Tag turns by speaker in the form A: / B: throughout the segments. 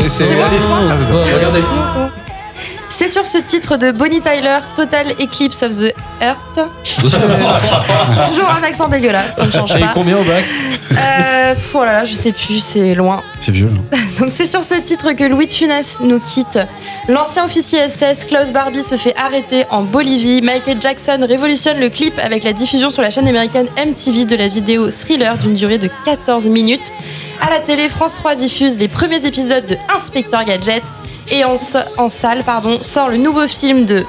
A: C'est
B: Alice.
A: C'est sur ce titre de Bonnie Tyler, Total Eclipse of the Earth. Toujours un accent dégueulasse, ça ne change pas.
B: combien au bac?
A: Euh, pff, oh là là, je sais plus, c'est loin.
C: C'est vieux. hein.
A: Donc c'est sur ce titre que Louis Funès nous quitte. L'ancien officier SS Klaus Barbie se fait arrêter en Bolivie. Michael Jackson révolutionne le clip avec la diffusion sur la chaîne américaine MTV de la vidéo Thriller d'une durée de 14 minutes. À la télé, France 3 diffuse les premiers épisodes de Inspecteur Gadget. Et en, en salle pardon, sort le nouveau film de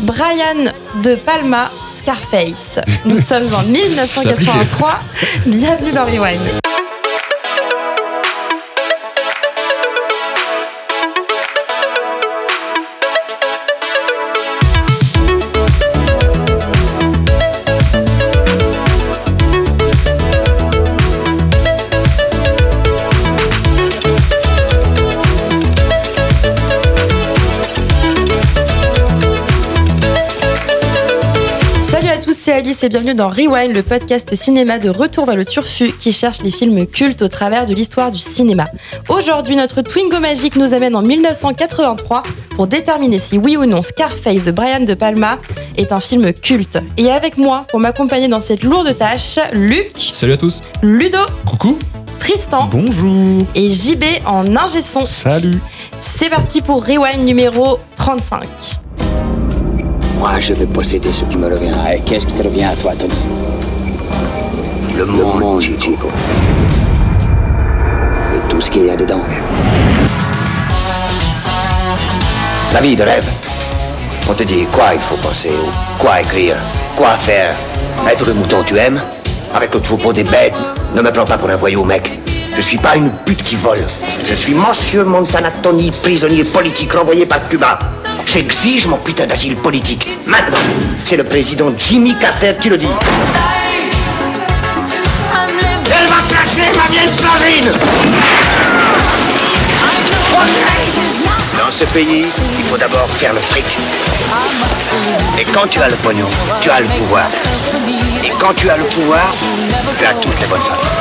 A: Brian De Palma, Scarface. Nous sommes en 1983. Bienvenue dans Rewind. Tous, et bienvenue dans Rewind, le podcast cinéma de Retour vers le Turfu qui cherche les films cultes au travers de l'histoire du cinéma. Aujourd'hui, notre Twingo magique nous amène en 1983 pour déterminer si oui ou non Scarface de Brian De Palma est un film culte. Et avec moi, pour m'accompagner dans cette lourde tâche, Luc,
B: Salut à tous.
A: Ludo,
B: Coucou.
A: Tristan
C: Bonjour.
A: et JB en ingé son.
C: Salut.
A: C'est parti pour Rewind numéro 35.
D: Moi, je vais posséder ce qui me revient. Et qu'est-ce qui te revient à toi, Tony Le monde, Chico. Et tout ce qu'il y a dedans. La vie de rêve. On te dit quoi il faut penser, ou quoi écrire, quoi faire. Être le mouton tu aimes Avec le troupeau des bêtes. Ne me prends pas pour un voyou, mec. Je suis pas une pute qui vole. Je suis Monsieur Montana Tony, prisonnier politique renvoyé par Cuba. J'exige mon putain d'asile politique. Maintenant, c'est le président Jimmy Carter qui le dit. Elle va clasher ma vieille Dans ce pays, il faut d'abord faire le fric. Et quand tu as le pognon, tu as le pouvoir. Et quand tu as le pouvoir, tu as toutes les bonnes femmes.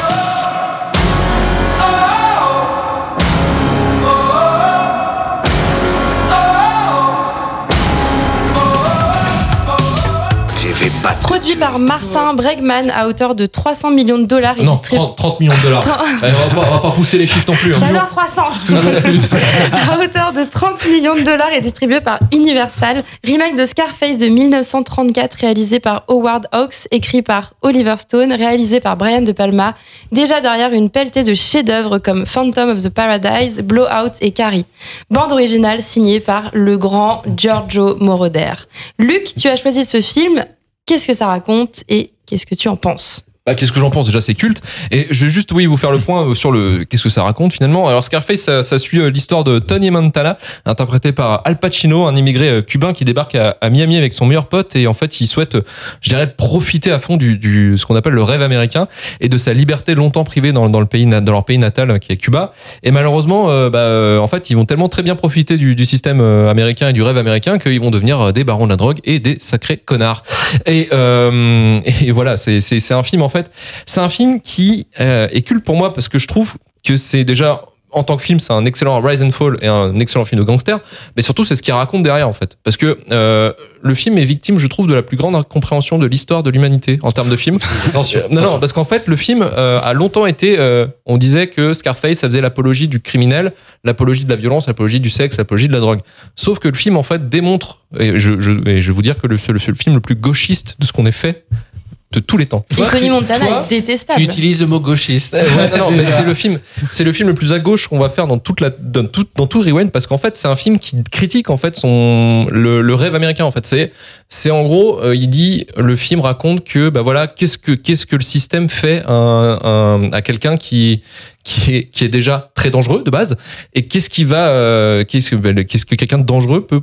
D: Vais pas te
A: Produit par Martin Bregman à hauteur de 300 millions de dollars et
B: Non,
A: distribué.
B: 30, 30 millions de dollars. Allez, on, va pas, on va pas pousser les chiffres non plus. hein.
A: J'adore 300 À hauteur de 30 millions de dollars et distribué par Universal. Remake de Scarface de 1934 réalisé par Howard Hawks, écrit par Oliver Stone, réalisé par Brian De Palma. Déjà derrière une pelletée de chefs-d'œuvre comme Phantom of the Paradise, Blowout et Carrie. Bande originale signée par le grand Giorgio Moroder. Luc, tu as choisi ce film. Qu'est-ce que ça raconte et qu'est-ce que tu en penses?
B: Bah, qu'est-ce que j'en pense? Déjà c'est culte. Et je vais juste oui vous faire le point euh, sur le qu'est-ce que ça raconte finalement. Alors Scarface ça, ça suit euh, l'histoire de Tony Montana interprété par Al Pacino un immigré euh, cubain qui débarque à, à Miami avec son meilleur pote et en fait il souhaite je dirais profiter à fond du, du ce qu'on appelle le rêve américain et de sa liberté longtemps privée dans, dans le pays dans leur pays natal qui est Cuba. Et malheureusement bah, euh, en fait ils vont tellement très bien profiter du, du système américain et du rêve américain qu'ils vont devenir des barons de la drogue et des sacrés connards. Et, euh, et voilà c'est un film en fait c'est un film qui euh, est culte pour moi parce que je trouve que c'est déjà en tant que film, c'est un excellent Rise and Fall et un excellent film de gangster, mais surtout c'est ce qu'il raconte derrière en fait. Parce que euh, le film est victime, je trouve, de la plus grande incompréhension de l'histoire de l'humanité en termes de film.
C: Attention.
B: Non, non, parce qu'en fait, le film euh, a longtemps été. euh, on disait que Scarface, ça faisait l'apologie du criminel, l'apologie de la violence, l'apologie du sexe, l'apologie de la drogue. Sauf que le film, en fait, démontre, et je, je, et je vais vous dire que le, le, le film le plus gauchiste de ce qu'on ait fait de tous les temps.
A: Et Tony Montana
E: toi,
A: est détestable.
E: Tu utilises le mot gauchiste.
B: Ouais, non, non, c'est le film, c'est le film le plus à gauche qu'on va faire dans toute la, dans tout, dans tout Rewind parce qu'en fait c'est un film qui critique en fait son le, le rêve américain en fait. C'est, c'est en gros, euh, il dit le film raconte que bah voilà qu'est-ce que qu'est-ce que le système fait à, un- à quelqu'un qui qui est qui est déjà très dangereux de base et qu'est-ce qui va euh, qu'est-ce que bah, qu'est-ce que quelqu'un de dangereux peut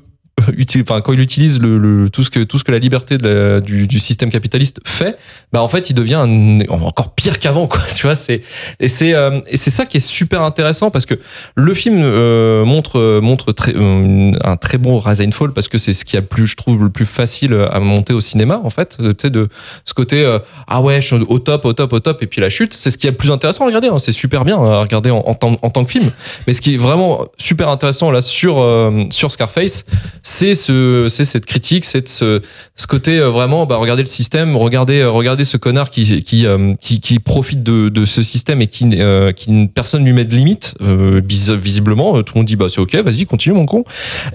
B: enfin quand il utilise le, le- tout ce que tout ce que la liberté de la- du, du système capitaliste fait, bah en fait il devient encore pire qu'avant quoi. Tu vois, c'est et c'est euh, et c'est ça qui est super intéressant parce que le film euh, montre montre très, euh, un très bon Rise and Fall parce que c'est ce qui a plus je trouve le plus facile à monter au cinéma en fait. Euh, Tu sais de ce côté euh, ah ouais je suis au top au top au top et puis la chute c'est ce qui est le plus intéressant à regarder. hein. C'est super bien à regarder en, en en tant que film. Mais ce qui est vraiment super intéressant là sur euh, sur Scarface, c'est ce c'est cette critique, c'est ce ce côté euh, vraiment bah regardez le système, regardez euh, regardez ce connard qui qui euh, qui, qui profite de, de ce système et qui euh, qui personne lui met de limite euh, vis- visiblement tout le monde dit bah c'est OK, vas-y, continue mon con.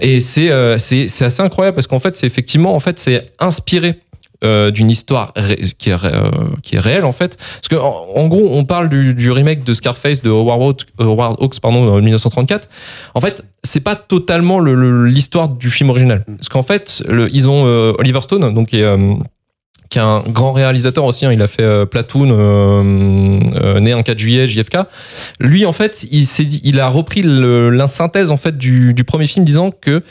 B: Et c'est euh, c'est c'est assez incroyable parce qu'en fait c'est effectivement en fait c'est inspiré euh, d'une histoire qui est, euh, qui est réelle en fait. Parce que en, en gros on parle du, remake de Scarface de Howard Hawks, Hawks pardon en 1934 en fait c'est pas totalement le- le- l'histoire du film original. Parce qu'en fait ils ont euh, Oliver Stone donc qui est euh, un grand réalisateur aussi, hein, il a fait euh, Platoon, euh, euh, né un 4 juillet, JFK. Lui, en fait, il il a repris le- la synthèse en fait du, premier film, disant que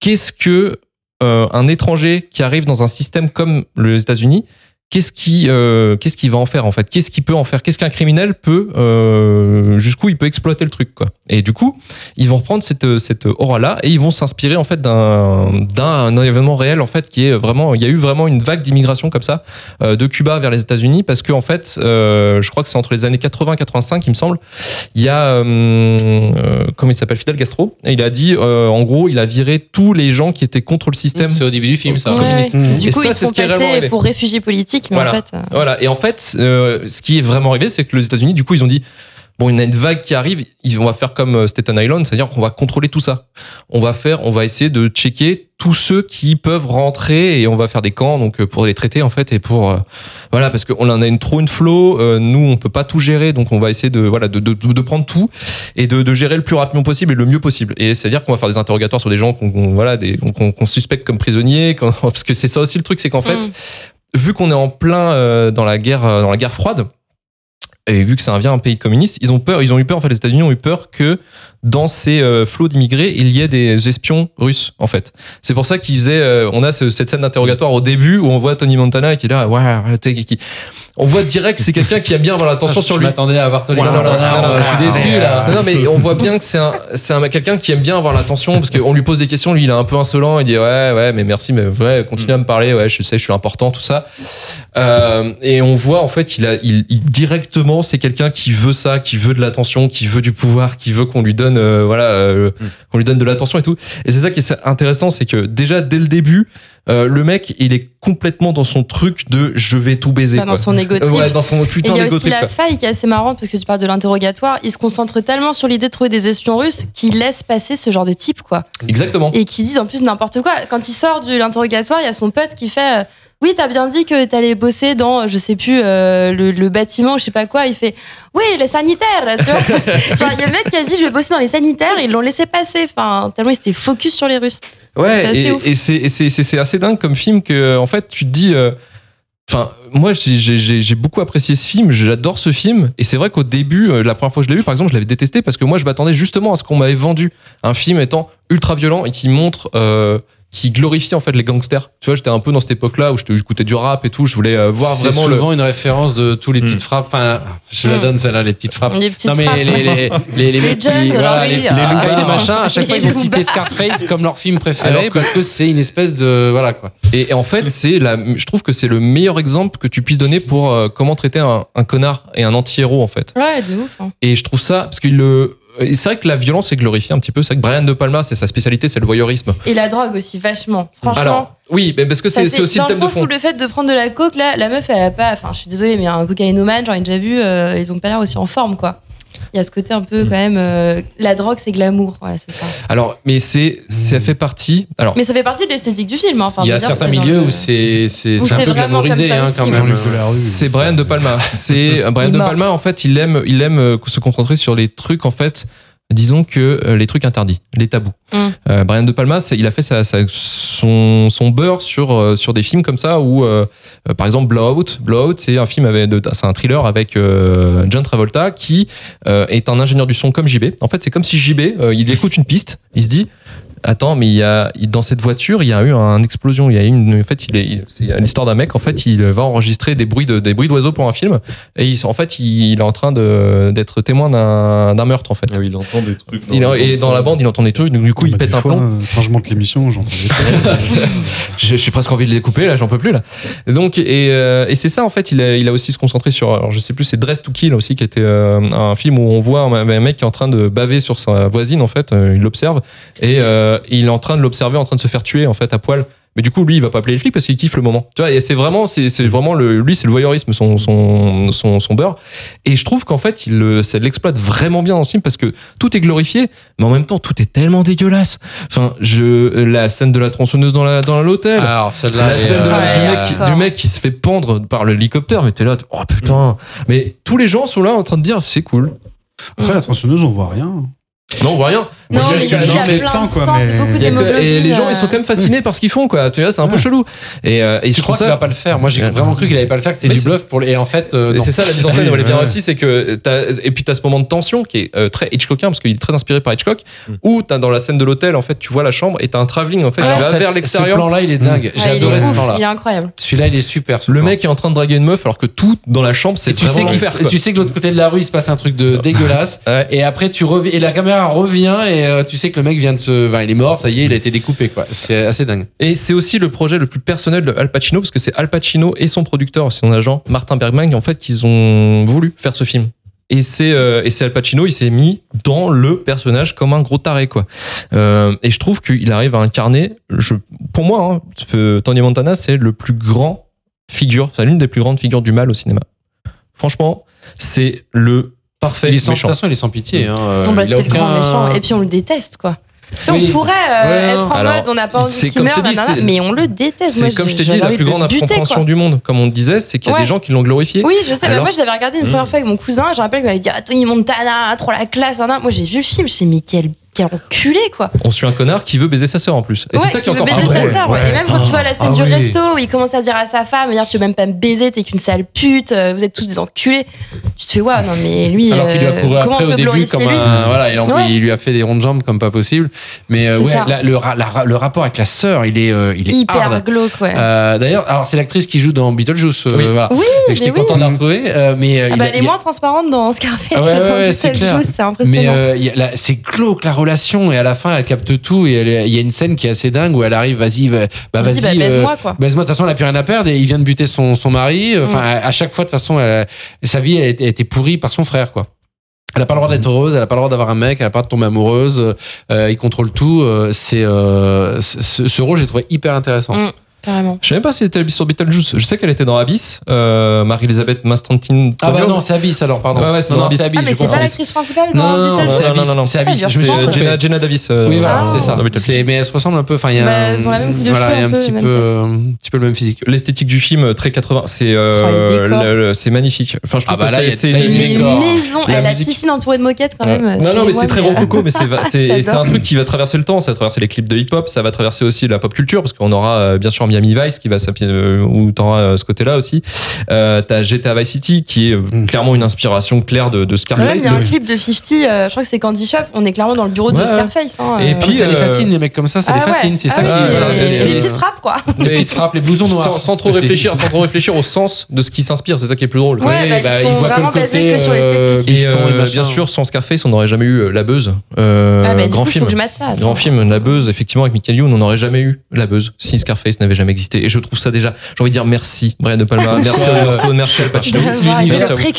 B: qu'est-ce que euh, un étranger qui arrive dans un système comme les États-Unis, qu'est-ce qui, euh, qu'est-ce qu'il va en faire en fait? Qu'est-ce qu'il peut en faire? Qu'est-ce qu'un criminel peut, euh, jusqu'où il peut exploiter le truc quoi? Et du coup, ils vont reprendre cette cette aura là et ils vont s'inspirer en fait d'un d'un événement réel en fait qui est vraiment, il y a eu vraiment une vague d'immigration comme ça euh, de Cuba vers les États-Unis parce que en fait, euh, je crois que c'est entre les années 80 et 85, il me semble. Il y a euh, euh, comment il s'appelle? Fidel Castro et il a dit euh, en gros, il a viré tous les gens qui étaient contre le système.
E: C'est au début du film, ça.
A: Ouais,
B: communiste.
A: Du
B: Et
A: coup,
B: ça,
A: ils
B: c'est
A: se
B: ce qui est
A: passer
B: arrivé.
A: pour réfugiés politiques, mais
B: Voilà.
A: en fait. euh,
B: Voilà. Et en fait, euh, ce qui est vraiment arrivé, c'est que les États-Unis, du coup, ils ont dit bon, il y a une vague qui arrive, ils vont faire comme euh, Staten Island, c'est-à-dire qu'on va contrôler tout ça. On va faire, on va essayer de checker tous ceux qui peuvent rentrer et on va faire des camps donc euh, pour les traiter en fait et pour voilà parce qu'on en a une trop une flow euh, nous on peut pas tout gérer donc on va essayer de voilà de, de, de prendre tout et de, de gérer le plus rapidement possible et le mieux possible et c'est à dire qu'on va faire des interrogatoires sur des gens qu'on voilà des qu'on qu'on suspecte comme prisonniers qu'on- parce que c'est ça aussi le truc c'est qu'en fait
A: Mm.
B: Vu qu'on est en plein euh, dans la guerre euh, dans la guerre froide et vu que un vient un pays communiste, ils ont peur, ils ont eu peur en fait les États-Unis ont eu peur que dans ces euh, flots d'immigrés, il y ait des espions russes en fait. C'est pour ça qu'ils faisaient euh, on a ce- cette scène d'interrogatoire au début où on voit Tony Montana qui est là ouais, qui- on voit direct que c'est quelqu'un qui aime bien avoir l'attention sur
E: je
B: lui.
E: m'attendais à voir Tony Montana,
B: non, non, non,
E: je suis déçu là.
B: Non, mais on voit bien que c'est un, c'est un quelqu'un qui aime bien avoir l'attention parce qu'on lui pose des questions, lui il est un peu insolent, il dit ouais, ouais, mais merci, mais ouais, continue à me parler, ouais, je sais, je suis important, tout ça. Euh, et on voit en fait, il a, il, il- directement, c'est quelqu'un qui veut ça, qui veut de l'attention, qui veut du pouvoir, qui veut qu'on lui donne, euh, voilà, euh, qu'on lui donne de l'attention et tout. Et c'est ça qui est intéressant, c'est que déjà dès le début, euh, le mec, il est complètement dans son truc de je vais tout baiser.
A: Pas dans
B: quoi.
A: son égo
B: Euh,
A: trip.
B: ouais, dans son
A: Et
B: putain
A: il y a aussi la
B: quoi.
A: faille qui est assez marrante parce que tu parles de l'interrogatoire. Il se concentre tellement sur l'idée de trouver des espions russes qu'il laisse passer ce genre de type, quoi.
B: Exactement.
A: Et qui disent en plus n'importe quoi. Quand il sort de l'interrogatoire, il y a son pote qui fait euh, Oui, t'as bien dit que t'allais bosser dans, je sais plus, euh, le, le bâtiment, je sais pas quoi. Il fait Oui, les sanitaires, tu vois. Genre, il y a un mec qui a dit Je vais bosser dans les sanitaires, ils l'ont laissé passer. Enfin, tellement il était focus sur les Russes. C'est
B: Ouais,
A: assez
B: et,
A: ouf.
B: et c'est assez dingue comme film que en fait tu te dis. euh, Enfin, moi j'ai- beaucoup apprécié ce film, j'adore ce film, et c'est vrai qu'au début, euh, la première fois que je l'ai vu, par exemple, je l'avais détesté parce que moi je m'attendais justement à ce qu'on m'avait vendu un film étant ultra violent et qui montre, euh, qui glorifie en fait les gangsters. Tu vois, j'étais un peu dans cette époque-là où j'écoutais du rap et tout, je voulais euh, voir
E: C'est
B: vraiment le.
E: souvent une référence de tous les petites frappes. Enfin, je la
A: Mm.
E: donne celle-là, les petites frappes.
A: Les petites
E: non mais
A: frappes.
E: les les les les, les, qui-
A: Judds,
E: voilà,
A: alors
E: les petits
A: ah.
E: Loukas, les machins à chaque fois ils
A: Les
E: vont citer. Scarface comme leur film préféré
B: Alors
E: parce que c'est une espèce de voilà quoi.
B: Et, et en fait, c'est la, je trouve que c'est le meilleur exemple que tu puisses donner pour euh, comment traiter un, un connard et un anti-héros en fait.
A: Ouais, de ouf. hein.
B: Et je trouve ça parce qu'il le c'est vrai que la violence est glorifiée un petit peu. C'est vrai que Brian De Palma, c'est sa spécialité, c'est le voyeurisme.
A: Et la drogue aussi, vachement. Franchement.
B: Alors, oui, mais parce que c'est aussi
A: dans
B: le thème de
A: sens
B: fond.
A: où le fait de prendre de la coke, là, la meuf, elle a pas. Enfin, je suis désolée, mais un cocaïnomane, j'en ai déjà vu, euh, ils ont pas l'air aussi en forme, quoi. Il y a ce côté un peu, quand même. euh, la drogue, c'est glamour. Voilà, c'est ça.
B: Alors, mais c'est ça fait partie. Alors,
A: Mais ça fait partie de l'esthétique du film. hein. Enfin,
E: Il y a certains milieux où c'est c'est un peu
A: ça
E: hein, quand même.
B: C'est Brian De Palma. C'est Brian De. Palma. En fait, il aime, il aime euh, se concentrer sur les trucs en fait. Disons que euh, les trucs interdits, les tabous.
A: Mm.
B: Euh, Brian De Palma, il a fait sa, sa- son, son beurre sur euh, sur des films comme ça où, par exemple, Blowout. Blowout, c'est un film avec, c'est un thriller avec John Travolta qui est un ingénieur du son comme JB. En fait, c'est comme si JB, il écoute une piste, il se dit attends, mais il y a dans cette voiture, il y a eu une explosion. Il y a eu une, en fait, il est, il- c'est l'histoire d'un mec. En fait, il va enregistrer des bruits de, des bruits d'oiseaux pour un film, et il, en fait, il, il est en train de d'être témoin d'un d'un meurtre en fait.
C: Ah oui, il entend des trucs.
B: Il, et dans la bande, il entend des trucs, donc du coup, il
F: Bah,
B: pète un
F: fois,
B: plomb.
F: euh, Quand je monte l'émission, j'entends des trucs.
B: je, je suis presque envie de les couper là, j'en peux plus là. Et donc et, euh, et c'est ça en fait, il a, il a aussi se concentrer sur, alors je sais plus, c'est Dress to Kill aussi qui était euh, un film où on voit un, un mec qui est en train de baver sur sa voisine en fait, euh, il l'observe et euh, il est en train de l'observer en train de se faire tuer en fait à poil. Mais du coup, lui, il va pas appeler les flics parce qu'il kiffe le moment. Tu vois, et c'est vraiment, c'est, vraiment le, lui, c'est le voyeurisme, son, son, son, son beurre. Et je trouve qu'en fait, il, le- ça l'exploite vraiment bien dans ce film parce que tout est glorifié, mais en même temps, tout est tellement dégueulasse. Enfin, je, la scène de la tronçonneuse dans la, dans l'hôtel.
E: Alors, celle-là.
B: La scène de la-
A: Ouais,
B: du,
A: euh,
B: mec, du mec qui se fait pendre par l'hélicoptère, mais t'es là, oh putain. Mais tous les gens sont là en train de dire c'est cool.
F: Après, la tronçonneuse, on voit rien.
B: Non, on voit rien.
A: Non,
B: Moi,
F: les gens
A: plein de
F: sang, quoi,
A: sang,
F: mais-
A: beaucoup
B: que- et les gens, ils sont
A: euh,
B: quand même fascinés par ce qu'ils font, quoi. Tu vois, c'est un peu chelou. Et, euh, et je
E: Je crois qu'il va pas le faire? Moi, j'ai
B: Ouais.
E: vraiment cru qu'il allait pas le faire, que c'était du
B: c'est-
E: bluff pour Et en fait, euh,
B: c'est ça la mise en scène, elle est bien aussi, c'est que t'as, et puis t'as ce moment de tension qui est euh, très Hitchcockien parce qu'il est très inspiré par Hitchcock,
E: Mm.
B: où t'as dans la scène de l'hôtel en fait, tu vois la chambre et t'as un travelling en fait
E: Alors,
B: qui va vers
E: Ce
B: l'extérieur.
E: plan-là, il est dingue.
A: ah,
E: J'ai
A: est
E: adoré ce plan-là.
A: Il est incroyable.
E: Celui-là, il est super. ce
B: Le mec est en train de draguer une meuf alors que tout dans la chambre c'est
E: tu sais, que de l'autre côté de la rue, il se passe un truc de dégueulasse. Et après, tu reviens, et la caméra revient, et euh, tu sais que le mec vient de se. Enfin, il est mort, ça y est, il a été découpé, quoi. C'est assez dingue.
B: Et c'est aussi le projet le plus personnel de Al Pacino, parce que c'est Al Pacino et son producteur, son agent, Martin Bergman, en fait, qu'ils ont voulu faire ce film. Et c'est euh, et c'est Al Pacino, il s'est mis dans le personnage comme un gros taré quoi. Euh, et je trouve qu'il arrive à incarner, je, pour moi, hein, Tony Montana, c'est le plus grand figure, c'est l'une des plus grandes figures du mal au cinéma. Franchement, c'est le parfait
E: Il est sans, de toute façon, il est sans pitié. Hein. Euh,
A: Non, bah,
E: il a
A: c'est le grand
E: aucun-
A: méchant. Et puis on le déteste, quoi. Tu sais,
E: Oui.
A: on pourrait euh,
E: Ouais,
A: être en
B: alors,
A: mode, on n'a pas envie
B: c'est
A: qu'il
B: comme je
A: meure,
B: te dis,
A: nanana,
B: c'est-
A: mais on le déteste. Moi,
B: C'est comme je t'ai dit,
A: j'avais
B: la
A: envie
B: plus
A: de
B: grande
A: buter,
B: incompréhension
A: quoi.
B: du monde, comme on disait, c'est qu'il y a
A: Ouais.
B: des gens qui l'ont glorifié.
A: Oui, je sais, mais
B: Alors-
A: moi je l'avais regardé une première fois avec mon cousin, je rappelle qu'il m'avait dit ah, Tony Montana, trop la classe, nanana. moi j'ai vu le film, je me suis dit mais quel, quel enculé quoi.
B: On suit un connard qui veut baiser sa sœur en plus. Et
A: ouais,
B: c'est ça qui est
A: veut
B: encore
A: baiser
B: plus
A: sa
B: drôle.
A: sœur, ouais. Et même quand tu vois la scène
E: Ah
A: du
E: oui.
A: resto où il commence à dire à sa femme, dire tu veux même pas me baiser, t'es qu'une sale pute, euh, vous êtes tous des enculés. Tu te fais ouais, non mais lui,
E: Alors qu'il lui a
A: euh,
E: couru
A: comment
E: après
A: on
E: au début
A: glorifier
E: comme
A: lui
E: un voilà, il, en-
A: Ouais.
E: il lui a fait des rondes jambes comme pas possible. Mais euh, ouais, la- le, la- le rapport avec la sœur, il est euh, il est
A: Hyper
E: hard.
A: glauque, ouais.
E: Euh, D'ailleurs, alors c'est l'actrice qui joue dans Beetlejuice. euh,
B: Oui.
E: voilà.
A: Oui,
E: J'étais
A: mais
E: content de la retrouver, euh, mais euh,
A: Ah bah,
E: a-
A: elle est
E: a-
A: moins transparente dans Scarface,
E: Ah c'est clair.
A: Beetlejuice, c'est
E: Mais
A: impressionnant.
E: euh, a la- c'est glauque la relation et à la fin elle capte tout et il y a une scène qui est assez dingue où elle arrive vas-y va- bah
A: Vas-y, bah,
E: euh,
A: baise-moi, quoi.
E: baise-moi de toute façon elle a plus rien à perdre et il vient de buter son, son mari enfin à, à chaque fois de toute façon elle- sa vie a été, pourrie par son frère quoi elle a pas le droit d'être heureuse, elle a pas le droit d'avoir un mec, elle a pas le droit de tomber amoureuse, euh, il contrôle tout. euh, c'est euh, ce, ce rôle j'ai trouvé hyper intéressant.
A: Mm. Carrément.
B: Je savais pas si c'était sur Beetlejuice. Je sais qu'elle était dans Abyss. Euh, Marie-Elisabeth Mastrantin.
E: Ah bah non, c'est Abyss alors, pardon.
B: Ouais, ouais, c'est Abyss.
E: c'est Abyss.
A: Ah, mais c'est pas l'actrice principale dans
E: non,
A: Beetlejuice
B: non, non, non, non.
E: C'est Abyss.
A: Ah, c'est.
B: Jenna, Jenna Davis. euh,
E: Oui, voilà,
A: Ah.
E: c'est ça. Mais elles se ressemblent un peu. Enfin, il y a
A: Bah,
E: un,
A: elles ont la même coupe de
E: voilà,
A: cheveux,
E: il y a
A: un
E: petit
A: même
E: peu,
A: tête.
E: un petit peu le même physique.
B: L'esthétique du film, très 80, c'est
A: Oh,
B: euh, c'est magnifique. Enfin, je trouve
E: Ah bah
B: que c'est
E: a- a
B: une-
A: et la
B: musique.
A: piscine entourée de moquettes quand même.
B: Non, non, mais c'est très rococo, mais c'est un truc qui va traverser le temps, ça va traverser les clips de hip-hop, ça va traverser aussi la pop culture, parce qu'on aura bien sûr Miami Vice qui va s'appuyer, euh, où t'auras euh, ce côté-là aussi. Euh, T'as GTA Vice City qui est
F: Mm.
B: clairement une inspiration claire de, Scarface.
A: il y a un clip de 50, euh, je crois que c'est Candy Shop, on est clairement dans le bureau
B: Ouais,
A: de
B: ouais.
A: Scarface. hein,
B: Et
A: euh.
B: puis,
E: ça les fascine, les mecs comme ça, ça
A: Ah
E: les
A: ouais.
E: fascine. C'est
A: Ah
E: ça
A: oui,
E: qui.
B: euh, c'est-
A: les petites frappes, quoi.
E: les petites frappes, les blousons noirs.
B: sans, sans trop réfléchir, sans trop réfléchir au sens de ce qui s'inspire, c'est ça qui est plus drôle.
A: Ouais, bah,
E: bah,
A: ils
E: il
A: sont vraiment basés que sur l'esthétique.
B: Et, euh, bien sûr, sans Scarface, on n'aurait jamais eu La Buzz.
A: Ah, bah,
B: grand film. Grand film, La Buzz, effectivement, avec Michael Youn, on n'aurait jamais eu La Buzz si Scarface n'avait jamais existé. Et je trouve ça déjà, j'ai envie de dire merci, Brian De Palma, merci. Oliver Stone, merci Al Pacino. À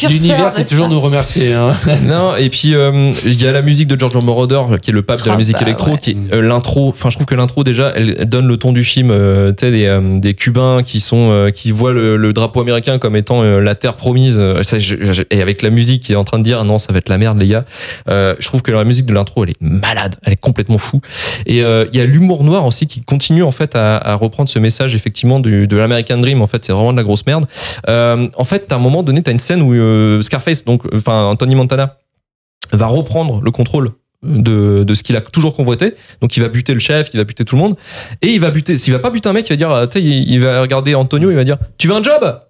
E: L'univers, c'est toujours nous remercier. hein.
B: Non, et puis euh, il y a la musique de George Moroder qui est le pape de la
A: Ah,
B: musique
A: bah,
B: électro,
A: ouais.
B: qui est euh, l'intro. Enfin, je trouve que l'intro déjà, elle, donne le ton du film. euh, tu sais, des, des Cubains qui sont qui voient le, le drapeau américain comme étant la terre promise. Ça, je- je- et avec la musique qui est en train de dire non, ça va être la merde, les gars. Je trouve que la musique de l'intro, elle est malade, elle est complètement fou. Et il y a l'humour noir aussi qui continue en fait à, à reprendre ce message effectivement de l'American Dream. En fait, c'est vraiment de la grosse merde. Euh, en fait, à un moment donné, t'as une scène où euh, Scarface, donc enfin Tony Montana, va reprendre le contrôle de, de ce qu'il a toujours convoité. Donc il va buter le chef, il va buter tout le monde. Et il va buter, s'il va pas buter un mec, il va dire, euh, tu il, il va regarder Antonio, il va dire, tu veux un job?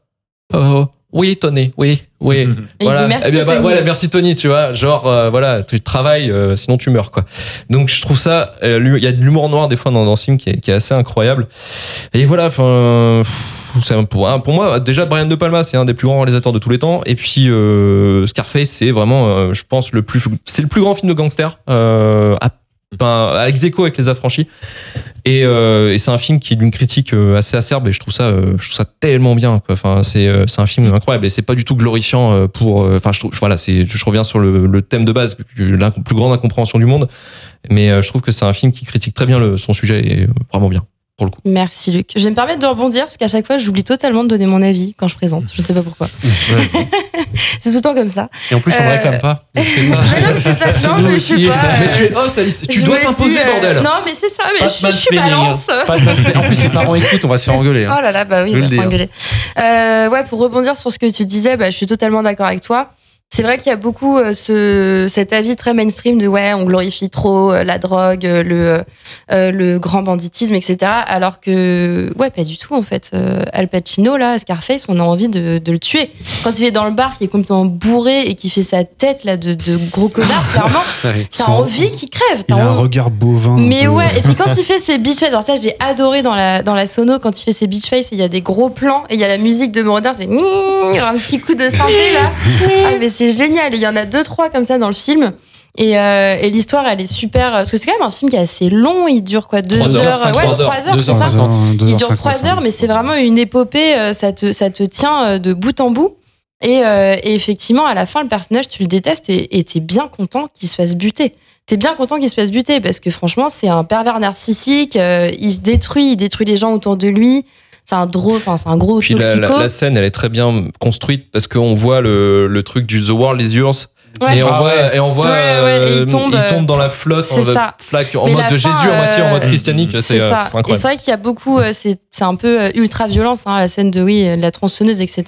B: Euh, Oui, Tony, oui. Oui,
A: il
B: voilà.
A: dit merci,
B: Eh bien, bah,
A: Tony.
B: voilà, merci Tony, tu vois. Genre, euh, voilà, tu travailles, euh, sinon tu meurs, quoi. Donc, je trouve ça, euh, il y a de l'humour noir des fois dans, dans ce film qui est, qui est assez incroyable. Et voilà, enfin, un- pour, moi, déjà, Brian De Palma, c'est un des plus grands réalisateurs de tous les temps. Et puis, Scarface, c'est vraiment, je pense, le plus, c'est le plus grand film de gangster, à, enfin, à ex avec Les Affranchis. Et, euh, et c'est un film qui est d'une critique euh, assez acerbe et je trouve ça, euh, je trouve ça tellement bien. Enfin, c'est, un film incroyable et c'est pas du tout glorifiant pour. Enfin, je trouve, voilà, je reviens sur le, thème de base, la plus grande incompréhension du monde. Mais je trouve que c'est un film qui critique très bien le, son sujet et vraiment bien pour le coup.
A: Merci Luc. Je vais me permettre de rebondir parce qu'à chaque fois, j'oublie totalement de donner mon avis quand je présente. Je ne sais pas pourquoi. c'est tout le temps comme ça.
E: Et en plus, on ne
A: Euh,
E: réclame pas. C'est ça.
A: Mais non, mais c'est ça. Non, mais je
E: aussi.
A: pas.
B: Mais tu es host, Alice, tu
A: Je
B: dois t'imposer,
A: euh,
B: bordel.
A: Non, mais c'est ça. Mais
E: Pas
A: je,
E: de
A: suis- je suis balance.
E: hein. Pas de. En plus, si les parents écoutent, on va se faire engueuler. hein.
A: Oh là là, bah oui, on va
E: le
A: se
E: dire.
A: engueuler. Euh, ouais, pour rebondir sur ce que tu disais, bah, je suis totalement d'accord avec toi. C'est vrai qu'il y a beaucoup euh, ce, cet avis très mainstream de ouais, on glorifie trop euh, la drogue, euh, le, le grand banditisme, etc. Alors que, ouais, pas du tout en fait. Al Pacino, là, Scarface, on a envie de, de le tuer. Quand il est dans le bar, qui est complètement bourré et qui fait sa tête là de, de gros connard, clairement,
E: Ouais.
A: t'as envie qu'il crève.
F: Il a un regard bovin.
A: mais ouais, et puis quand il fait ses beach faces, alors ça j'ai adoré dans la, dans la sono, quand il fait ses beach faces, et il y a des gros plans, et il y a la musique de Moroder, c'est un petit coup de synthé là. Ah, mais c'est génial, et il y en a deux, trois comme ça dans le film. Et, euh, et l'histoire, elle est super. Parce que c'est quand même un film qui est assez long, il dure quoi Deux
B: Trois heures,
A: heures, ouais,
B: trois heures,
A: heures,
E: heures
A: ça il dure trois heures, mais c'est vraiment une épopée. euh, Ça te, ça te tient euh, de bout en bout. Et, euh, et effectivement, à la fin, le personnage, tu le détestes et et t'es bien content qu'il se fasse buter. T'es bien content qu'il se fasse buter parce que franchement, c'est un pervers narcissique. euh, il se détruit, il détruit les gens autour de lui. C'est un gros, enfin, c'est un gros
B: Puis la,
A: toxico.
B: la- la scène, elle est très bien construite parce qu'on voit le, le truc du The World is yours.
A: Ouais.
B: Et on
E: Ah
B: voit,
E: ouais.
B: et on voit,
A: Ouais, ouais, et
B: euh,
A: il tombe, euh,
B: dans la flotte, en
A: ça.
B: flaque, en mode de
A: fin,
B: Jésus, moitié en mode
A: euh,
B: christianique. C'est euh,
A: ça. Et c'est vrai qu'il y a beaucoup, euh, c'est c'est un peu euh, ultra violence, hein, la scène de oui, euh, la tronçonneuse, etc.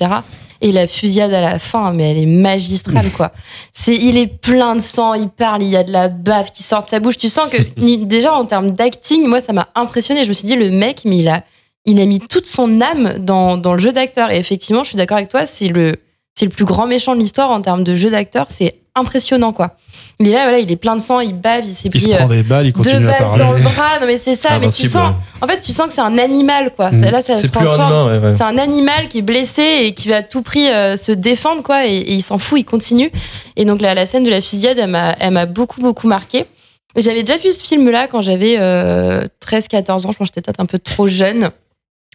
A: Et la fusillade à la fin, mais elle est magistrale, quoi. C'est, il est plein de sang, il parle, il y a de la bave qui sort de sa bouche. Tu sens que déjà en termes d'acting, moi ça m'a impressionné. Je me suis dit le mec, mais il a, il a mis toute son âme dans, dans le jeu d'acteur. Et effectivement, je suis d'accord avec toi, c'est le, c'est le plus grand méchant de l'histoire en termes de jeu d'acteur. C'est impressionnant, quoi. Il est là, voilà, il est plein de sang, il bave, il s'est
F: Il
A: pris
F: se
A: euh,
F: prend des balles, il
A: deux
F: continue à
A: balles
F: parler.
A: dans le bras. Non, mais c'est ça. mais tu sens, en fait, tu sens que c'est un animal, quoi.
F: Mm.
A: Là, ça se
B: C'est plus un
A: transforme.
B: humain. ouais, ouais.
A: C'est un animal qui est blessé et qui va à tout prix euh, se défendre, quoi. Et, et il s'en fout, il continue. Et donc, la, la scène de la fusillade, elle m'a, elle m'a beaucoup, beaucoup marqué. J'avais déjà vu ce film-là quand j'avais euh, 13-14 ans. Je pense que j'étais peut-être un peu trop jeune.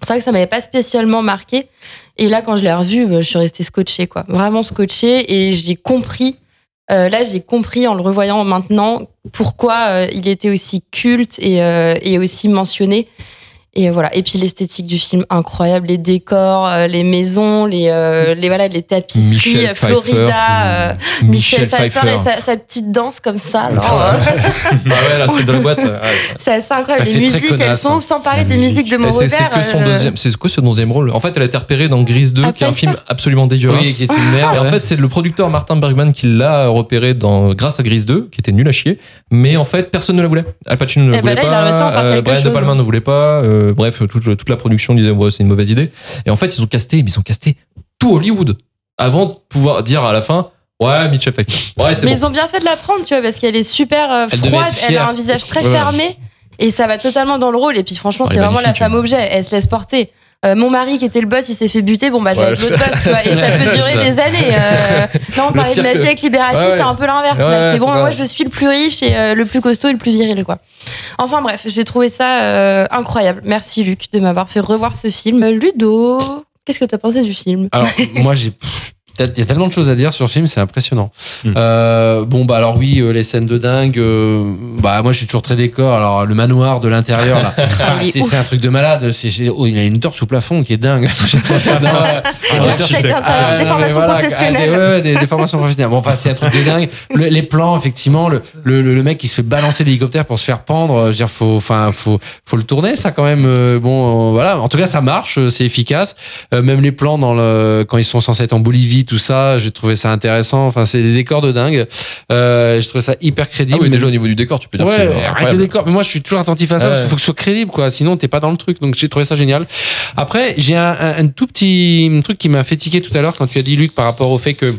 A: C'est vrai que ça m'avait pas spécialement marqué. Et là, quand je l'ai revu, bah, je suis restée scotchée, quoi. Vraiment scotchée. Et j'ai compris. euh, là, j'ai compris en le revoyant maintenant pourquoi euh, il était aussi culte et, euh, et aussi mentionné. Et voilà. Et puis l'esthétique du film incroyable, les décors, euh, les maisons, les les voilà, les tapisseries,
B: Michel
A: euh, Florida,
B: Pfeiffer.
A: euh, Michel Pfeiffer et sa, sa petite danse comme ça. euh,
B: Bah ouais, la scène de la boîte. ouais,
A: c'est assez incroyable.
E: Elle
A: Les musiques, elles sont
E: hein.
A: sans parler des
F: musique.
A: musiques de mon
B: C'est c'est
A: repère.
B: que son
A: euh,
B: deuxième, c'est quoi ce deuxième rôle En fait, elle a été repérée dans Grise 2,
A: Ah,
B: qui est un film absolument dégueulasse.
E: Oui, qui est une merde.
B: Et en fait, c'est le producteur Martin Bergman qui l'a repéré dans, grâce à Grise 2, qui était nul à chier. Mais en fait, personne ne la voulait. Al Pacino ne la
A: Eh ben
B: voulait pas. Brian De. Palma ne voulait pas. Euh, bref, toute, toute la production disait ouais, c'est une mauvaise idée. Et en fait, ils ont casté, ils ont casté tout Hollywood avant de pouvoir dire à la fin ouais. Ouais, c'est
A: Mais
B: bon.
A: ils ont bien fait de la prendre, tu vois, parce qu'elle est super euh, froide, elle a un visage très
E: Ouais,
A: fermé et ça va totalement dans le rôle. Et puis franchement,
B: Elle
A: c'est
B: est
A: vraiment la femme objet, elle se laisse porter. Euh, mon mari qui était le boss, il s'est fait buter. Bon, bah, je vais
B: Ouais,
A: être l'autre boss, tu vois. Et ça peut durer des années. Euh, là, on
B: Le
A: parlait de ma vie avec Liberace,
B: Ouais, ouais.
A: c'est un peu l'inverse. C'est bon, moi, je suis le plus riche et euh, le plus costaud et le plus viril, quoi. Enfin, bref, j'ai trouvé ça euh, incroyable. Merci, Luc, de m'avoir fait revoir ce film. Ludo, qu'est-ce que t'as pensé du film?
E: Alors, moi, j'ai. Il y a tellement de choses à dire sur le film, c'est impressionnant.
B: Hmm.
E: Euh, bon, bah alors oui, euh, les scènes de dingue. euh, bah moi, je suis toujours très décor. Alors le manoir de l'intérieur, là, ah,
A: est
E: c'est un truc de malade. C'est oh, il a une torche sous plafond qui est dingue. Ah, ah,
A: des formations
E: mais voilà,
A: professionnelles.
E: ah, des, ouais, ouais, des, des formations professionnelles. Bon, enfin, c'est un truc de dingue. Le- les plans, effectivement, le, le, le- mec qui se fait balancer l'hélicoptère pour se faire pendre. Je veux dire, faut, enfin, faut, faut le tourner, ça quand même. euh, Bon, euh, voilà. En tout cas, ça marche, euh, c'est efficace. Euh, même les plans dans le, quand ils sont censés être en Bolivie, Tout ça. J'ai trouvé ça intéressant. Enfin, c'est des décors de dingue. Euh, j'ai trouvé ça hyper
B: Ah
E: crédible.
B: oui, déjà au niveau du décor, tu peux dire que
E: Ouais,
B: c'est
E: arrête le décor. Mais moi, je suis toujours attentif à ça parce qu'il faut que ce soit crédible, quoi. Sinon, t'es pas dans le truc. Donc, j'ai trouvé ça génial. Après, j'ai un, un- un tout petit truc qui m'a fait tiquer tout à l'heure quand tu as dit, Luc, par rapport au fait que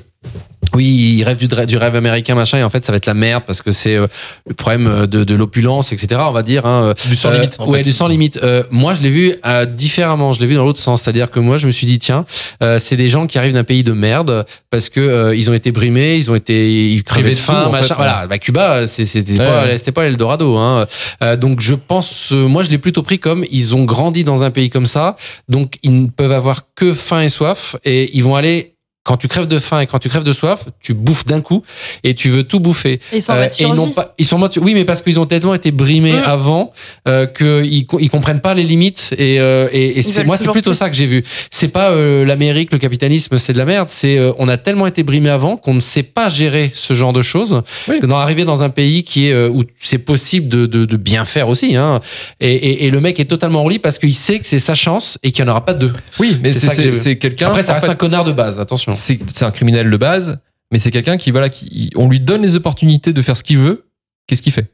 E: oui, il rêve du, du rêve américain, machin, et en fait, ça va être la merde parce que c'est euh, le problème euh, de, de l'opulence, etc. On va dire. Hein,
B: Du sans
E: Euh,
B: limite. en
E: ouais,
B: fait.
E: du sans limite. Euh, moi, je l'ai vu euh, différemment. Je l'ai vu dans l'autre sens. C'est-à-dire que moi, je me suis dit, tiens, euh, c'est des gens qui arrivent d'un pays de merde parce que euh, ils ont été brimés, ils ont été ils crevaient de faim, machin.
B: fait, ouais.
E: Voilà. Bah, Cuba, c'est- c'était
B: Ouais,
E: pas,
B: ouais.
E: pas l'Eldorado. Hein. Euh, donc, je pense, euh, moi, je l'ai plutôt pris comme ils ont grandi dans un pays comme ça, donc ils ne peuvent avoir que faim et soif, et ils vont aller. Quand tu crèves de faim et quand tu crèves de soif, tu bouffes d'un coup et tu veux tout bouffer.
A: Et ils sont en
E: Euh, et ils n'ont
A: survie.
E: pas, ils sont en mode- oui, mais parce qu'ils ont tellement été brimés
A: Mm.
E: avant euh, qu'ils ils comprennent pas les limites. Et, euh, et, et c'est moi, c'est plutôt
A: plus.
E: ça que j'ai vu. C'est pas euh, l'Amérique, le capitalisme, c'est de la merde. C'est euh, on a tellement été brimés avant qu'on ne sait pas gérer ce genre de choses.
B: Oui.
E: Que d'en arriver dans un pays qui est euh, où c'est possible de, de, de bien faire aussi. Hein. Et, et, et le mec est totalement au lit parce qu'il sait que c'est sa chance et qu'il n'y en aura pas deux.
B: Oui, mais
E: C'est que
B: quelqu'un.
E: Après, ça
B: en
E: reste
B: fait,
E: un connard de base. Attention.
B: C'est un criminel de base, mais c'est quelqu'un qui voilà, qui on lui donne les opportunités de faire ce qu'il veut. Qu'est-ce qu'il fait?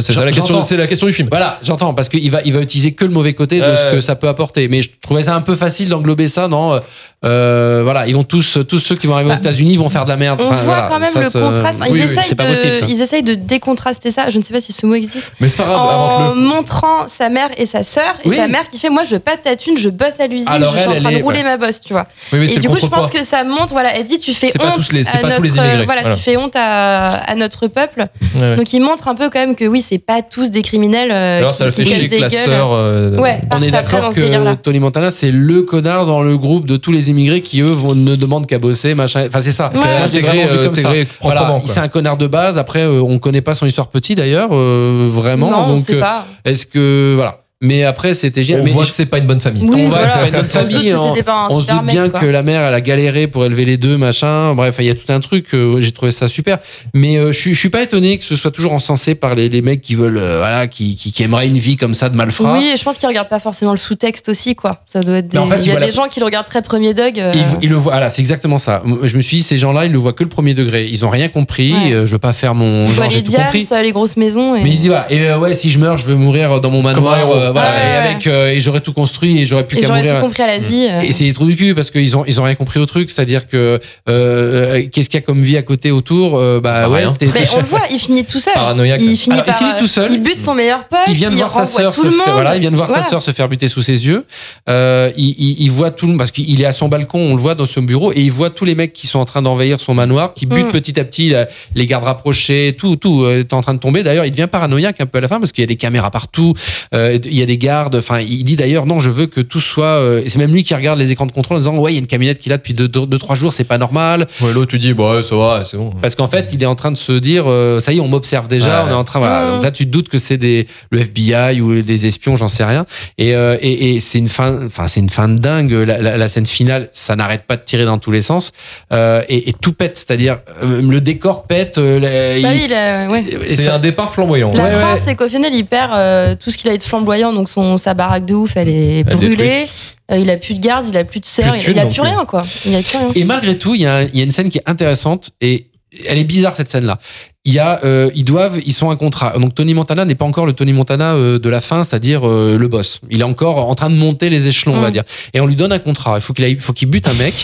B: C'est la question. La du film.
E: Voilà, j'entends, parce qu'il va, il va utiliser que le mauvais côté de ce que ça peut apporter. Mais je trouvais ça un peu facile d'englober ça dans, euh, voilà, ils vont tous, tous ceux qui vont arriver aux
A: Bah,
E: États-Unis vont faire de la merde.
A: On
E: Enfin,
A: voit
E: voilà,
A: quand même
E: ça,
A: le contraste. Enfin,
E: Oui,
A: ils,
E: oui,
A: essayent de,
E: possible.
A: ils essayent de décontraster ça. Je ne sais pas si ce mot existe.
B: Mais c'est pas grave.
A: en montrant sa mère et sa sœur et
E: Oui.
A: sa mère qui fait moi je veux pas de ta thune je bosse à l'usine je suis
E: elle,
A: en train
E: elle
A: de rouler
E: ouais.
A: ma bosse tu vois
B: Oui, mais
A: et du coup je pense que ça montre voilà elle dit tu fais honte
B: pas tous les- c'est
A: à
B: pas
A: notre
B: tous les immigrés,
A: voilà,
B: voilà.
A: tu fais honte à, à notre peuple
B: Ouais,
A: donc il montre un peu quand même que oui c'est pas tous des criminels euh,
B: Alors ça le fait chier que la sœur. euh,
A: ouais
E: On est d'accord que Tony Montana, c'est le connard dans le groupe de tous les immigrés qui, eux, vont, ne demandent qu'à bosser, machin. Enfin, c'est ça.
A: Ouais.
B: Intégré, euh,
E: comme ça. Voilà, c'est un connard de base. Après, euh, on connaît pas son histoire petit, d'ailleurs, euh, vraiment.
A: non
E: Donc, euh, est-ce que, voilà. Mais après, c'était génial.
B: On
E: Mais
B: voit
E: je-
B: que c'est pas une bonne famille.
A: oui
E: on va
A: voilà.
E: faire une bonne
A: On se doute
E: famille,
A: que
E: on-
A: pas un
E: on se
A: super
E: doute bien
A: quoi.
E: que la mère, elle a galéré pour élever les deux, machin. Bref, il y a tout un truc. euh, J'ai trouvé ça super. Mais euh, je, suis- je suis pas étonné que ce soit toujours encensé par les, les mecs qui veulent, euh, voilà, qui, qui, qui aimeraient une vie comme ça de malfrat.
A: oui et je pense qu'ils regardent pas forcément le sous-texte aussi quoi ça doit être des...
E: Mais en fait,
A: il y a des gens qui le regardent très premier dog euh,
E: Ils, ils le voient, voilà, c'est exactement ça. Je me suis dit, ces gens-là, ils le voient que le premier degré. Ils ont rien compris.
A: Ouais.
E: euh, Je veux pas faire mon
A: ils voient
E: genre,
A: les
E: tout compris.
A: les grosses maisons et...
E: Mais ils disent voilà, et ouais, si je meurs, je veux mourir dans mon manoir, voilà,
A: Ouais,
E: et avec euh, et j'aurais tout construit et j'aurais
A: et
E: qu'à
A: j'aurais
E: mourir.
A: tout compris à la vie euh.
E: Et c'est des trous du cul parce qu'ils ont ils ont rien compris au truc, c'est-à-dire que euh, qu'est-ce qu'il y a comme vie à côté autour euh, Bah
B: Bah,
E: ouais,
A: Mais
E: t'es
A: on le voit, il finit tout seul.
B: Paranoïaque.
A: Il finit,
E: Alors, il finit tout seul.
A: Il bute son meilleur pote.
E: il vient de voir sa sœur se faire,
A: monde.
E: voilà, il vient de voir
A: Voilà.
E: sa sœur se faire buter sous ses yeux. Euh, il, il, il voit tout le parce qu'il est à son balcon, on le voit dans son bureau et il voit tous les mecs qui sont en train d'envahir son manoir, qui butent
A: Mm.
E: petit à petit les gardes rapprochés, tout tout euh, est en train de tomber. D'ailleurs, il devient paranoïaque un peu à la fin parce qu'il y a des caméras partout, euh, il y a des gardes. Enfin, il dit d'ailleurs non, je veux que tout soit. euh, c'est même lui qui regarde les écrans de contrôle en disant ouais, il y a une camionnette qui là depuis 2 deux, deux, trois jours, c'est pas normal.
B: Ouais, l'autre, tu dis, bah, ouais, ça va, c'est bon.
E: Parce qu'en fait, il est en train de se dire, euh, ça y est, on m'observe déjà,
B: Ouais.
E: on est en train, voilà. Donc là, tu te doutes que c'est des le FBI ou des espions, j'en sais rien. Et, euh, et, et c'est une fin, enfin, c'est une fin de dingue. La, la, la scène finale, ça n'arrête pas de tirer dans tous les sens euh, et, et tout pète, c'est-à-dire euh, le décor pète. euh, la-
A: Bah
E: il-
A: oui, il a- ouais.
E: et
B: C'est
E: ça-
B: un départ flamboyant.
A: La
E: Ouais,
A: fin,
E: ouais.
A: c'est qu'au final, il perd euh, tout ce qu'il a été flamboyant. Donc, son, sa baraque de ouf, elle est
B: Elle
A: brûlée. Euh, il a plus de garde, il a plus de sœur, il, a plus
B: plus.
A: rien, quoi. Il a plus rien.
E: Et malgré tout, il y, a un- il y a une scène qui est intéressante et elle est bizarre cette scène-là. Il y a, euh, ils doivent, ils sont un contrat. Donc Tony Montana n'est pas encore le Tony Montana euh, de la fin, c'est-à-dire euh, le boss. Il est encore en train de monter les échelons, on va
A: Mm.
E: dire. Et on lui donne un contrat. Il faut qu'il faut qu'il bute un mec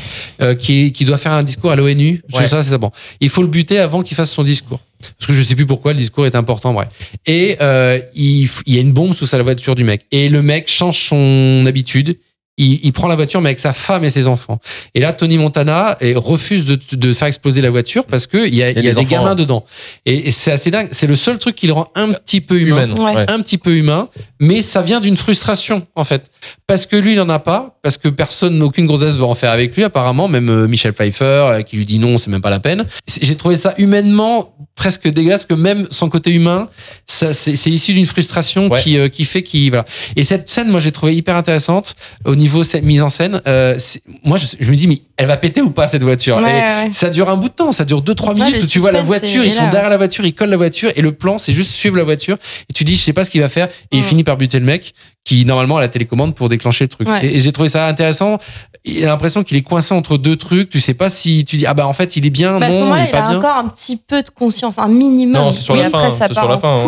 E: qui, qui doit faire un discours à l'ONU.
B: Ouais.
E: Ça, c'est ça. Bon, il faut le buter avant qu'il fasse son discours. Parce que je sais plus pourquoi le discours est important, bref. Et euh, il, il y a une bombe sous la voiture du mec. Et le mec change son habitude. Il, il prend la voiture, mais avec sa femme et ses enfants. Et là, Tony Montana eh, refuse de, de faire exploser la voiture parce que il y a, il y a
B: des
E: des
B: enfants.
E: gamins dedans. Et, et c'est assez dingue. C'est le seul truc qui le rend un petit peu humain.
B: Humaine.
A: Ouais.
E: Un petit peu humain, mais ça vient d'une frustration en fait, parce que lui il en a pas, parce que personne, aucune grossesse veut en faire avec lui apparemment, même euh, Michel Pfeiffer euh, qui lui dit non, c'est même pas la peine. J'ai trouvé ça humainement presque dégueulasse que même son côté humain, ça c'est issu d'une frustration
B: Ouais.
E: qui euh, qui fait qu'il voilà. Et cette scène, moi j'ai trouvé hyper intéressante au niveau scè- mise en scène. Euh, moi je, je me dis mais elle va péter ou pas cette voiture?
A: Ouais,
E: Et
A: ouais.
E: ça dure un bout de temps, ça dure 2-3
A: Ouais,
E: minutes où tu vois la voiture, ils sont
A: là.
E: derrière la voiture, ils collent la voiture et le plan c'est juste suivre la voiture et tu dis je sais pas ce qu'il va faire et il
A: Mm.
E: finit par buter le mec qui normalement a la télécommande pour déclencher le truc.
A: Ouais.
E: Et, et j'ai trouvé ça intéressant. Il a l'impression qu'il est coincé entre deux trucs, tu sais pas si tu dis ah bah en fait il est bien,
A: Bah, à ce
E: non, il est
A: il
E: pas
A: a
E: bien.
A: encore un petit peu de conscience, un minimum.
B: Non, c'est sur
A: et
B: la
A: après,
B: fin.
A: ça part
B: sur la
A: en
B: fin. hein.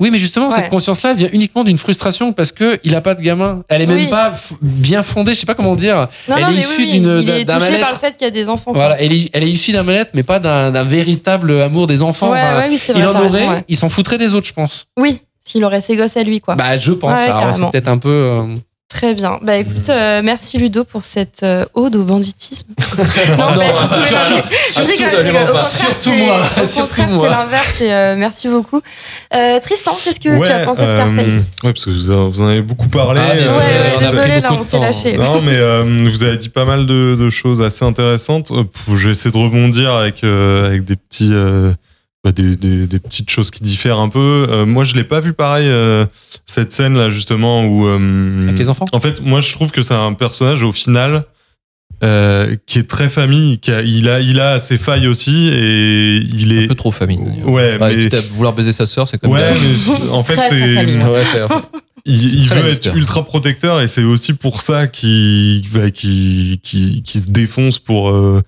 E: Oui, mais justement,
A: Ouais.
E: cette conscience-là vient uniquement d'une frustration parce que il a pas de gamin. Elle est même pas bien fondée, je sais pas comment dire.
A: Non,
E: Elle
A: non,
E: est issue d'une-
A: il
E: d'un
A: par le fait qu'il y a des enfants.
E: Voilà, elle est, elle est issue d'un mal-être, mais pas d'un véritable amour des enfants.
A: Ouais, ouais,
E: il en aurait,
A: ouais.
E: il s'en foutrait des autres, je pense.
A: Oui, s'il aurait ses gosses à lui, quoi.
E: Bah, je pense. C'est peut-être un peu. euh,
A: Très bien. Bah écoute, euh, merci Ludo pour cette euh, ode au banditisme. non, mais non, je rigole, je
B: absolument
A: rigole. Au
B: pas.
A: contraire,
E: Surtout
A: c'est-
E: moi,
A: Au
E: surtout
A: contraire,
E: moi.
A: c'est l'inverse. et, euh, merci beaucoup. Euh, Tristan, qu'est-ce que tu as pensé de
C: euh,
A: Scarface
C: Ouais, parce que vous en, vous en avez beaucoup parlé.
E: Ah,
A: Ouais,
E: désolé,
A: ouais, là, on s'est lâché.
C: Non, mais euh, vous avez dit pas mal de, de choses assez intéressantes. Je vais essayer de rebondir avec, euh, avec des petits. Bah, des, des, des petites choses qui diffèrent un peu. Euh, moi, je l'ai pas vu pareil euh, cette scène là justement où. euh,
E: Avec les enfants?
C: En fait, moi, je trouve que c'est un personnage au final euh, qui est très famille. Qui a, il a, il a ses failles aussi et il
B: Un
C: est.
B: peu trop famille.
C: Ouais,
B: Bah,
C: mais.
B: quitte à vouloir baiser sa sœur, c'est comme
C: Ouais, mais en fait, c'est.
B: Ouais, c'est
C: Il, il veut être ultra protecteur et c'est aussi pour ça qu'il bah, qu'il qu'il- qu'il se défonce pour euh,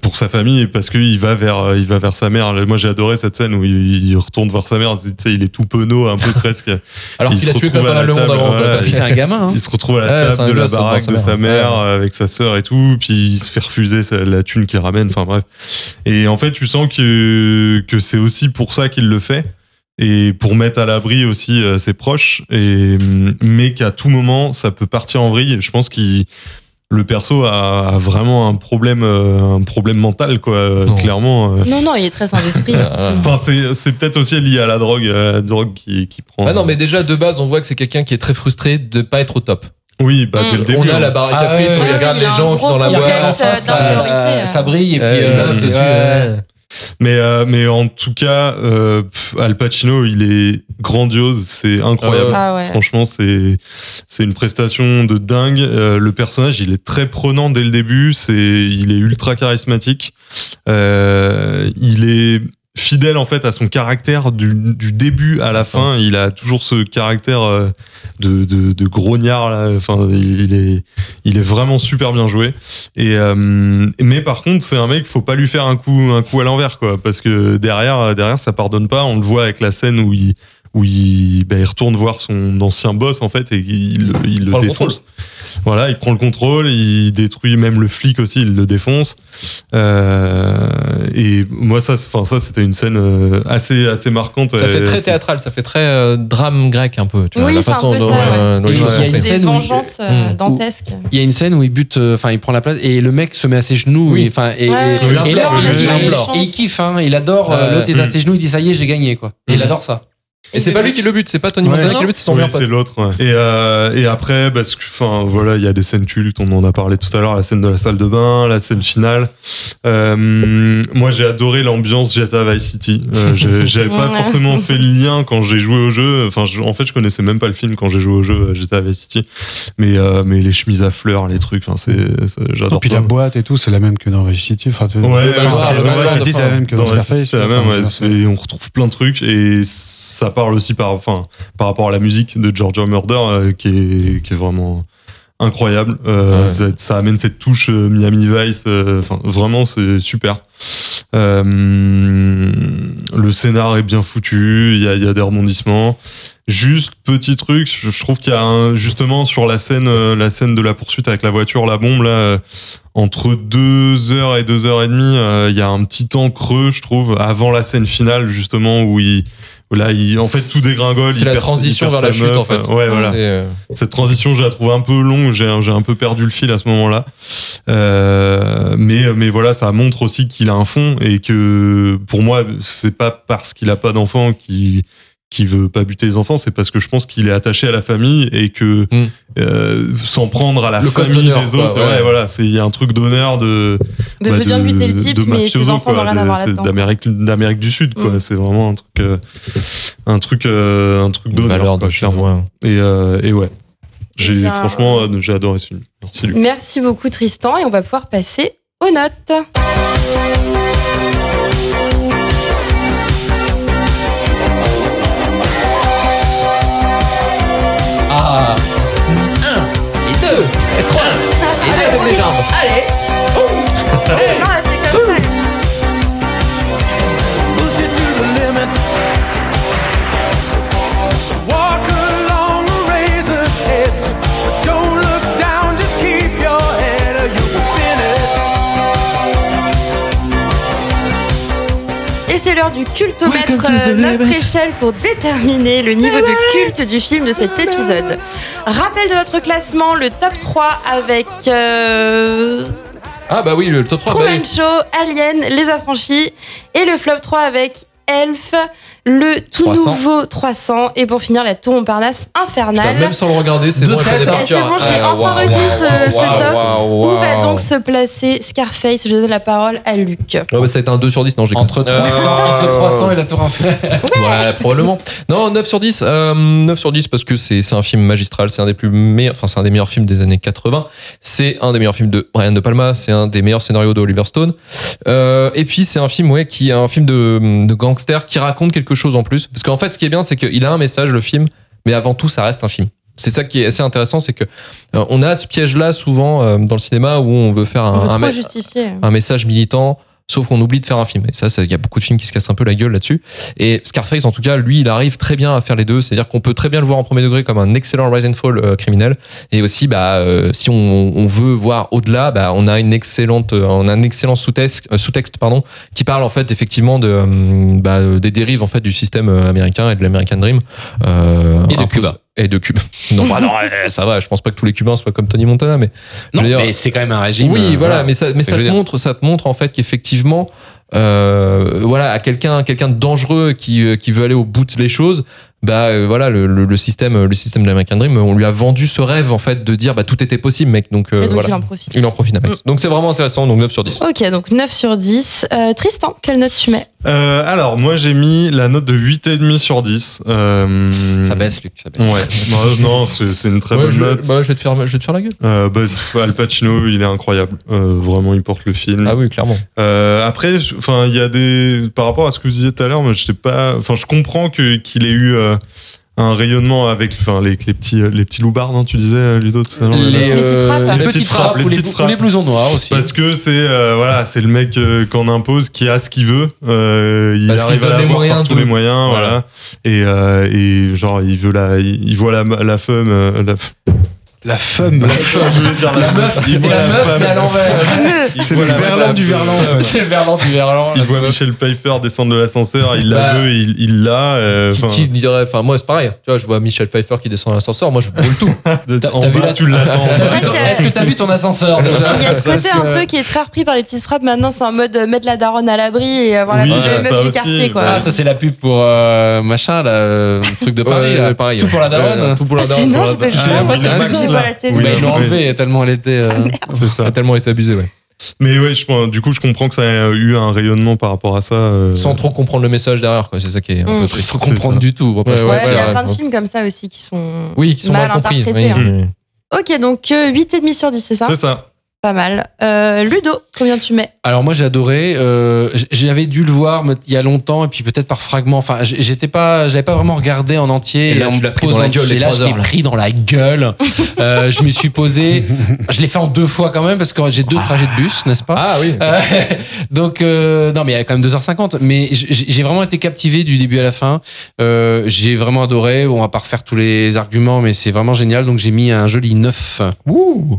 C: pour sa famille parce qu'il va vers il va vers sa mère. Moi j'ai adoré cette scène où il, retourne vers sa mère. Tu sais, il est tout penaud un peu presque.
B: Alors
C: Il
B: qu'il a tué pas mal
C: la
B: monde
C: table,
B: avant.
C: voilà.
E: Puis c'est un gamin. hein.
C: Il se retrouve à la
B: Ouais,
C: table de la
B: devant
C: baraque
B: sa
C: de sa
B: mère.
C: euh, avec sa sœur et tout. Puis il se fait refuser la thune qu'il ramène. Enfin bref. Et en fait tu sens que que c'est aussi pour ça qu'il le fait et pour mettre à l'abri aussi euh, ses proches et mais qu'à tout moment ça peut partir en vrille je pense qu'il le perso a, a vraiment un problème euh, un problème mental quoi euh,
B: Non.
C: clairement euh.
A: Non, non, il est très sans esprit.
B: Ah,
C: enfin c'est c'est peut-être aussi lié à la drogue à la drogue qui qui prend
B: Ah non, mais déjà, de base, on voit que c'est quelqu'un qui est très frustré de pas être au top.
C: oui bah
A: Mm.
C: dès le début
B: on a la baraque
E: Ah
B: à frites,
E: ouais,
B: on
E: ouais,
B: regarde les gens qui dans la boîte.
E: ça brille et puis.
B: Euh,
E: euh,
B: là,
E: c'est-
B: c'est-
E: ouais.
C: Mais, euh, mais en tout cas, euh, Al Pacino, il est grandiose, c'est incroyable.
A: Ah ouais.
C: Franchement, c'est c'est une prestation de dingue. Euh, le personnage, il est très prenant dès le début. C'est il est ultra charismatique. Euh, il est fidèle en fait à son caractère du, du début à la fin. Il a toujours ce caractère euh, de, de, de grognard. Là. Enfin, il est il est vraiment super bien joué. Et euh, mais par contre, c'est un mec, faut pas lui faire un coup un coup à l'envers quoi, parce que derrière derrière ça pardonne pas. On le voit avec la scène où il où il, bah, il retourne voir son ancien boss en fait et il, il le défonce. Voilà, il prend le contrôle, il détruit même le flic aussi, il le défonce. Euh, et moi ça, enfin ça c'était une scène euh, assez assez marquante.
B: Ça fait très théâtral, ça fait très euh, drame grec un peu. Tu vois,
A: Oui,
B: la
A: un
B: façon
A: peu
B: dont,
A: ça, ouais.
B: euh, les
E: il y a une scène où il-
A: vengeances euh,
B: Mm.
E: Il y a une scène où il bute, euh, enfin il prend la place et le mec se met à ses genoux.
B: Oui.
E: et, Enfin et,
A: Ouais,
E: et-
C: ouais,
E: et
C: il
E: et kiffe, hein, il adore. euh,
B: Ouais.
E: L'autre est à
C: Mm.
E: ses genoux, il dit ça y est, j'ai gagné quoi. Et il
B: Mm.
E: adore ça.
B: Et c'est pas lui qui le bute, c'est pas Tony
C: Ouais.
B: Montana qui le bute, c'est son
C: Oui,
B: meilleur pote.
C: c'est l'autre. ouais. Et, euh, et après, parce que, enfin, voilà, il y a des scènes cultes. On en a parlé tout à l'heure. La scène de la salle de bain, la scène finale. Euh, moi, j'ai adoré l'ambiance GTA Vice City. Euh, J'avais pas
A: Ouais.
C: forcément fait le lien quand j'ai joué au jeu. Enfin, je- en fait, je connaissais même pas le film quand j'ai joué au jeu euh, GTA Vice City. Mais, euh, mais les chemises à fleurs, les trucs. Enfin, c'est, c'est-
F: Et
C: j'adore
F: puis
C: ça.
F: la boîte et tout, c'est la même que dans Vice City. Enfin,
C: Ouais, c'est
F: c'est-
C: la
F: dans
C: même,
F: Vice
B: ouais,
F: City, c'est la même que
C: Dans
F: Scarface.
C: c'est la même, et on retrouve plein de trucs et ça parle aussi par, enfin, par rapport à la musique de Georgia Murder euh, qui, est, qui est vraiment incroyable. Euh,
B: Ouais.
C: ça, ça amène cette touche euh, Miami Vice. euh, vraiment, c'est super. Le scénar est bien foutu. Il y a, y a des rebondissements. Juste petit truc, je, trouve qu'il y a un, justement sur la scène, euh, la scène de la poursuite avec la voiture, la bombe là. euh, entre deux heures et deux heures et demie, euh, il y a un petit temps creux, je trouve, avant la scène finale justement où il, là, il, en fait, tout dégringole.
B: C'est
C: il
B: la
C: perd-
B: transition vers la chute en fait.
C: Ouais, voilà.
B: Euh,
C: Cette transition, je la trouve un peu longue. J'ai, j'ai un peu perdu le fil à ce moment-là. Euh, mais, mais voilà, ça montre aussi qu'il a un fond et que pour moi, c'est pas parce qu'il a pas d'enfant qu'il qui veut pas buter les enfants, c'est parce que je pense qu'il est attaché à la famille et que
B: Mm.
C: euh, s'en prendre à la
B: Le
C: famille des
B: quoi,
C: autres,
B: ouais.
C: ouais, voilà, c'est il y a un truc d'honneur de
A: De
C: bah,
A: je viens buter le type,
C: de
A: mais ses
C: mafioso,
A: enfants
C: quoi, de- d'Amérique d'Amérique du Sud quoi
A: Mm.
C: c'est vraiment un truc euh, un truc euh, un truc d'honneur quoi, clairement
B: ouais.
C: et, euh, et ouais j'ai
A: bien,
C: franchement j'ai adoré ce film merci
A: Merci beaucoup Tristan et on va pouvoir passer aux notes.
E: Trois. Et deux les jambes. Allez
A: l'heure du cultomètre, euh, notre échelle pour déterminer le niveau de culte du film de cet épisode. Rappel de notre classement, le top 3 avec euh,
B: Ah bah oui, le top 3. bah oui.
A: Truman Show, Alien, Les Affranchis et le flop 3 avec Elf, le tout
B: 300.
A: nouveau 300 et pour finir la tour Montparnasse
B: Putain,
A: infernale.
B: même sans le regarder, c'est bon,
A: c'est bon, je l'ai
B: Ah,
A: enfin revu
B: waouh,
A: ce, top. Où va donc se placer Scarface Je donne la parole à Luc.
B: Ouais, bah, ça a été un 2 sur 10, non, j'ai
E: Entre 300, entre 300 et la tour infernale.
B: Ouais, probablement. Non, 9 sur 10. euh, 9 sur 10 parce que c'est c'est un film magistral. C'est un des plus meilleurs, enfin, c'est un des meilleurs films des années 80. C'est un des meilleurs films de Brian De Palma. C'est un des meilleurs scénarios de Oliver Stone. Euh, et puis, c'est un film, ouais, qui est un film de, de gangster qui raconte quelque chose en plus. Parce qu'en fait, ce qui est bien, c'est qu'il a un message, le film, mais avant tout, ça reste un film. C'est ça qui est assez intéressant, c'est que euh, on a ce piège-là souvent euh, dans le cinéma où on veut faire un,
A: On veut
B: un
A: trop
B: me-
A: justifier.
B: un message militant, sauf qu'on oublie de faire un film. Et ça, il y a beaucoup de films qui se cassent un peu la gueule là-dessus. Et Scarface, en tout cas, lui, il arrive très bien à faire les deux. C'est-à-dire qu'on peut très bien le voir en premier degré comme un excellent rise and fall euh, criminel. Et aussi, bah, euh, si on, on veut voir au-delà, bah, on a une excellente, euh, on a un excellent sous-texte, euh, sous-texte, pardon, qui parle en fait effectivement de, euh, bah, des dérives en fait du système américain et de l'American Dream. Euh,
E: Et de Cuba.
B: Et de Cuba. Non, bah non, ça va. Je pense pas que tous les Cubains soient comme Tony Montana, mais
E: Non,
B: dire-
E: mais c'est quand même un régime.
B: oui,
E: euh,
B: voilà, mais ça, mais te montre, ça te montre en fait qu'effectivement, euh, voilà, à quelqu'un, quelqu'un de dangereux qui, euh, qui veut aller au bout des choses, bah euh, voilà, le, le, le système, le système de l'American Dream, on lui a vendu ce rêve en fait de dire bah tout était possible, mec. Donc, euh,
A: et donc
B: voilà,
A: il en profite.
B: il en profite, Max. Donc c'est vraiment intéressant. Donc 9 sur 10.
A: Ok, donc 9 sur 10. Euh, Tristan, quelle note tu mets?
C: Euh, alors, moi, j'ai mis la note de 8,5 sur 10. Euh,
E: Ça baisse, Luc, ça baisse.
C: Ouais, non, non, c'est une très
B: Ouais,
C: bonne
B: je,
C: note.
B: bah, je vais te faire, je vais te faire la gueule.
C: Euh, bah, pff, Al Pacino, il est incroyable. Euh, vraiment, il porte le film.
B: Ah oui, clairement.
C: Euh, après, enfin, il y a des par rapport à ce que vous disiez tout à l'heure, moi, j'étais pas. Enfin, je comprends que qu'il ait eu euh, un rayonnement avec, enfin, les, les petits euh, les petits loupards, non, tu disais euh, Ludo tout à l'heure.
E: Les,
A: Les petites
E: euh,
A: frappes.
E: les
C: Les
E: petites frappes,
C: frappes, les
E: ou les,
C: petites
E: ou
C: frappes.
E: les blousons noirs aussi.
C: Parce que c'est euh, voilà, c'est le mec euh, qu'on impose, qui a ce qu'il veut. Euh, il
B: Parce
C: arrive
B: donne
C: à
B: les
C: l'avoir
B: moyens
C: par tous les moyens,
B: Voilà.
C: voilà. Et, euh, et genre il veut la, il, il voit la la femme, euh, la,
F: La femme.
C: la femme, je veux dire la,
E: La meuf,
C: il
E: c'était la meuf,
C: femme.
E: mais à l'envers.
F: C'est le
C: la-
F: verlan
C: la-
F: du verlan.
E: C'est le verlan du verlan.
C: Il voit
E: meuf.
C: Michel Pfeiffer descendre de l'ascenseur, il
E: Bah,
C: la veut, il il l'a. euh,
B: Qui,
C: enfin,
B: qui dirait, enfin moi c'est pareil. Tu vois, je vois Michel Pfeiffer qui descend dans l'ascenseur, moi je brûle tout.
E: T'as- vu la-
C: tu l'attends.
E: Est-ce que t'as vu ton ascenseur déjà
A: Il y a ce côté un peu qui est très repris par les petites frappes. Maintenant, c'est en mode euh, mettre la daronne à l'abri et avoir la meuf
C: ça
A: du quartier, quoi.
E: Ah, ça c'est la pub pour euh, machin, là, truc de Paris. Là.
B: pareil.
E: Tout pour la daronne.
B: Ouais, tout pour la
A: Ah,
B: daronne. La
E: Ah,
A: télé.
C: Oui,
E: ils l'ont
C: oui.
E: enlevé tellement elle était. euh,
C: C'est ça.
B: a tellement été abusé, ouais.
C: Mais ouais, je, du coup, je comprends que ça a eu un rayonnement par rapport à ça. euh,
B: Sans trop comprendre le message derrière, quoi. C'est ça qui est un
A: Mm.
B: peu triste.
E: Sans comprendre
C: ça.
E: du tout.
B: Ouais,
A: Ouais, il y a plein de films comme ça aussi qui sont
B: Oui, qui sont mal,
A: interprétés.
B: oui.
A: hein. Ok, donc euh, 8,5 sur 10, c'est ça?
C: C'est ça.
A: Pas mal. Euh, Ludo, combien tu mets
E: Alors moi j'ai adoré. Euh, j'avais dû le voir il y a longtemps et puis peut-être par fragments. Enfin, j'étais pas, j'avais pas vraiment regardé en entier.
B: Et là, tu
E: me
B: l'as pris dans la gueule,
E: Et là, je l'ai pris dans la gueule. Euh, je me suis posé. Je l'ai fait en deux fois quand même parce que j'ai deux trajets de bus, n'est-ce pas
B: Ah oui.
E: Euh, donc euh, non mais il y a quand même 2h50 mais j'ai vraiment été captivé du début à la fin euh, j'ai vraiment adoré on va pas refaire tous les arguments mais c'est vraiment génial donc j'ai mis un joli 9
B: Ouh.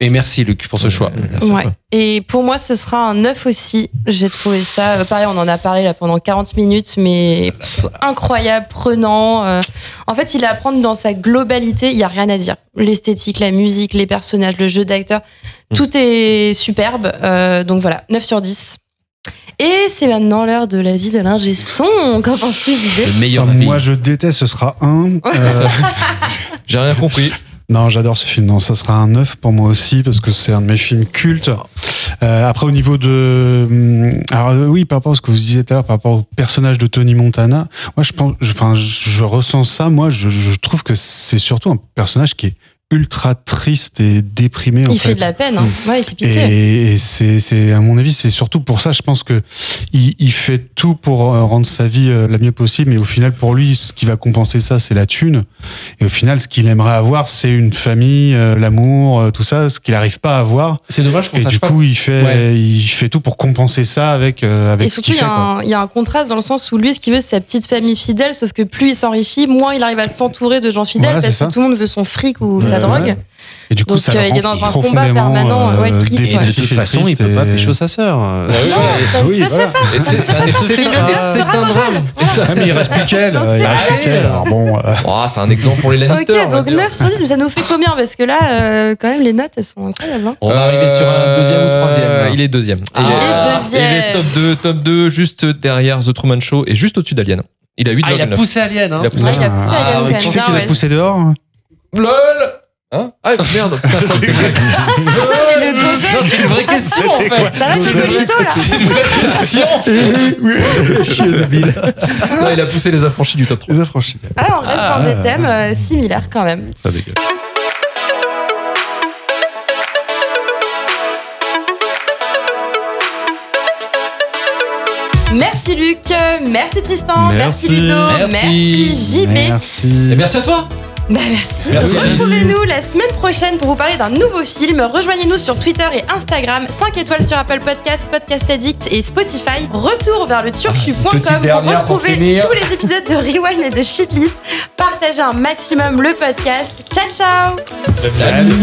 E: Et merci Luc pour ce choix
A: Ouais. Et pour moi, ce sera un 9 aussi. J'ai trouvé ça, euh, pareil, on en a parlé là pendant 40 minutes, mais pff, incroyable, prenant. euh. En fait, il est à prendre dans sa globalité, il n'y a rien à dire. L'esthétique, la musique, les personnages, le jeu d'acteur, tout est superbe. Euh, donc voilà, 9 sur 10. Et c'est maintenant l'heure de la vie de l'ingé son. Qu'en penses-tu,
E: le meilleur avis.
F: moi, je déteste, ce sera un. Euh,
B: J'ai rien compris.
F: Non, j'adore ce film. Non, ça sera un 9 pour moi aussi, parce que c'est un de mes films cultes. Euh, après, au niveau de. hum, Alors, euh, oui, par rapport à ce que vous disiez tout à l'heure, par rapport au personnage de Tony Montana, moi, je pense. je- Enfin, je, je ressens ça. Moi, je, je trouve que c'est surtout un personnage qui est ultra triste et déprimé. en
A: Il fait de la peine, hein. ouais, il fait pitié.
F: Et, c'est, c'est, à mon avis, c'est surtout pour ça, je pense que il, il fait tout pour euh, rendre sa vie euh, la mieux possible, mais au final, pour lui, ce qui va compenser ça, c'est la thune. Et au final, ce qu'il aimerait avoir, c'est une famille, euh, l'amour, tout ça, ce qu'il n'arrive pas à avoir.
E: C'est dommage qu'on
F: Et
E: sache
F: du
E: pas.
F: coup, il fait,
E: Ouais.
F: il fait tout pour compenser ça avec, euh, avec
A: Et
F: ce
A: surtout,
F: qu'il
A: il y,
F: fait.
A: a
F: quoi.
A: un, il y a un contraste dans le sens où lui, ce qu'il veut, c'est sa petite famille fidèle, sauf que plus il s'enrichit, moins il arrive à s'entourer de gens fidèles
F: Voilà,
A: parce que tout le monde veut son fric ou sa
F: Ouais,
A: drogue.
F: ouais. Et du coup,
A: Donc,
F: ça
A: euh, il est dans un combat permanent, ouais,
F: euh,
A: triste, ouais.
E: Et de toute façon, il
F: triste
E: peut pas pécho sa sœur.
A: Non, ça ne
F: oui,
A: se
F: voilà.
A: fait pas.
B: C'est-
E: ne un drame.
F: Ah, mais il reste plus qu'elle. Euh, il
A: c'est
F: reste plus qu'elle. Alors bon, euh,
B: c'est un exemple pour les Lannister.
A: Ok, donc
B: dire.
A: 9 sur 10, mais ça nous fait combien Parce que là, euh, quand même, les notes, elles sont incroyables. hein.
E: On va arriver sur un deuxième ou troisième.
B: Euh. Il est deuxième.
E: Ah.
A: Il est
B: euh,
A: deuxième.
B: et il est top 2, top 2, juste derrière The Truman Show et juste au-dessus d'Alien. Il a 8,9.
E: Ah, il a poussé Alien. Hein.
B: Il a poussé.
A: Ouais, il a poussé
E: Ah,
A: Alien
F: qui c'est qui l'a poussé dehors hein?
B: LOL Hein Ah merde
E: Ça, c'est une vraie question en fait.
A: ça reste Hippolito, là.
B: C'est une vraie question Non, il a poussé les affranchis du top 3.
F: Les affranchis.
A: Ah, on reste
E: Ah,
A: dans des
F: ah,
A: thèmes euh, similaires quand même.
C: Ça dégage.
A: Merci Luc, merci Tristan, merci,
C: Merci.
A: Ludo,
E: Merci.
A: merci JB.
F: Merci.
E: Et merci à toi.
A: Bah, merci.
E: Merci.
A: Retrouvez-nous la semaine prochaine pour vous parler d'un nouveau film. Rejoignez-nous sur Twitter et Instagram. 5 étoiles sur Apple Podcast, Podcast Addict et Spotify. Retour vers le turfu.com
E: Petite
A: pour retrouver tous les épisodes de Rewind et de Shitlist. Partagez un maximum le podcast. Ciao ciao.
C: Salut.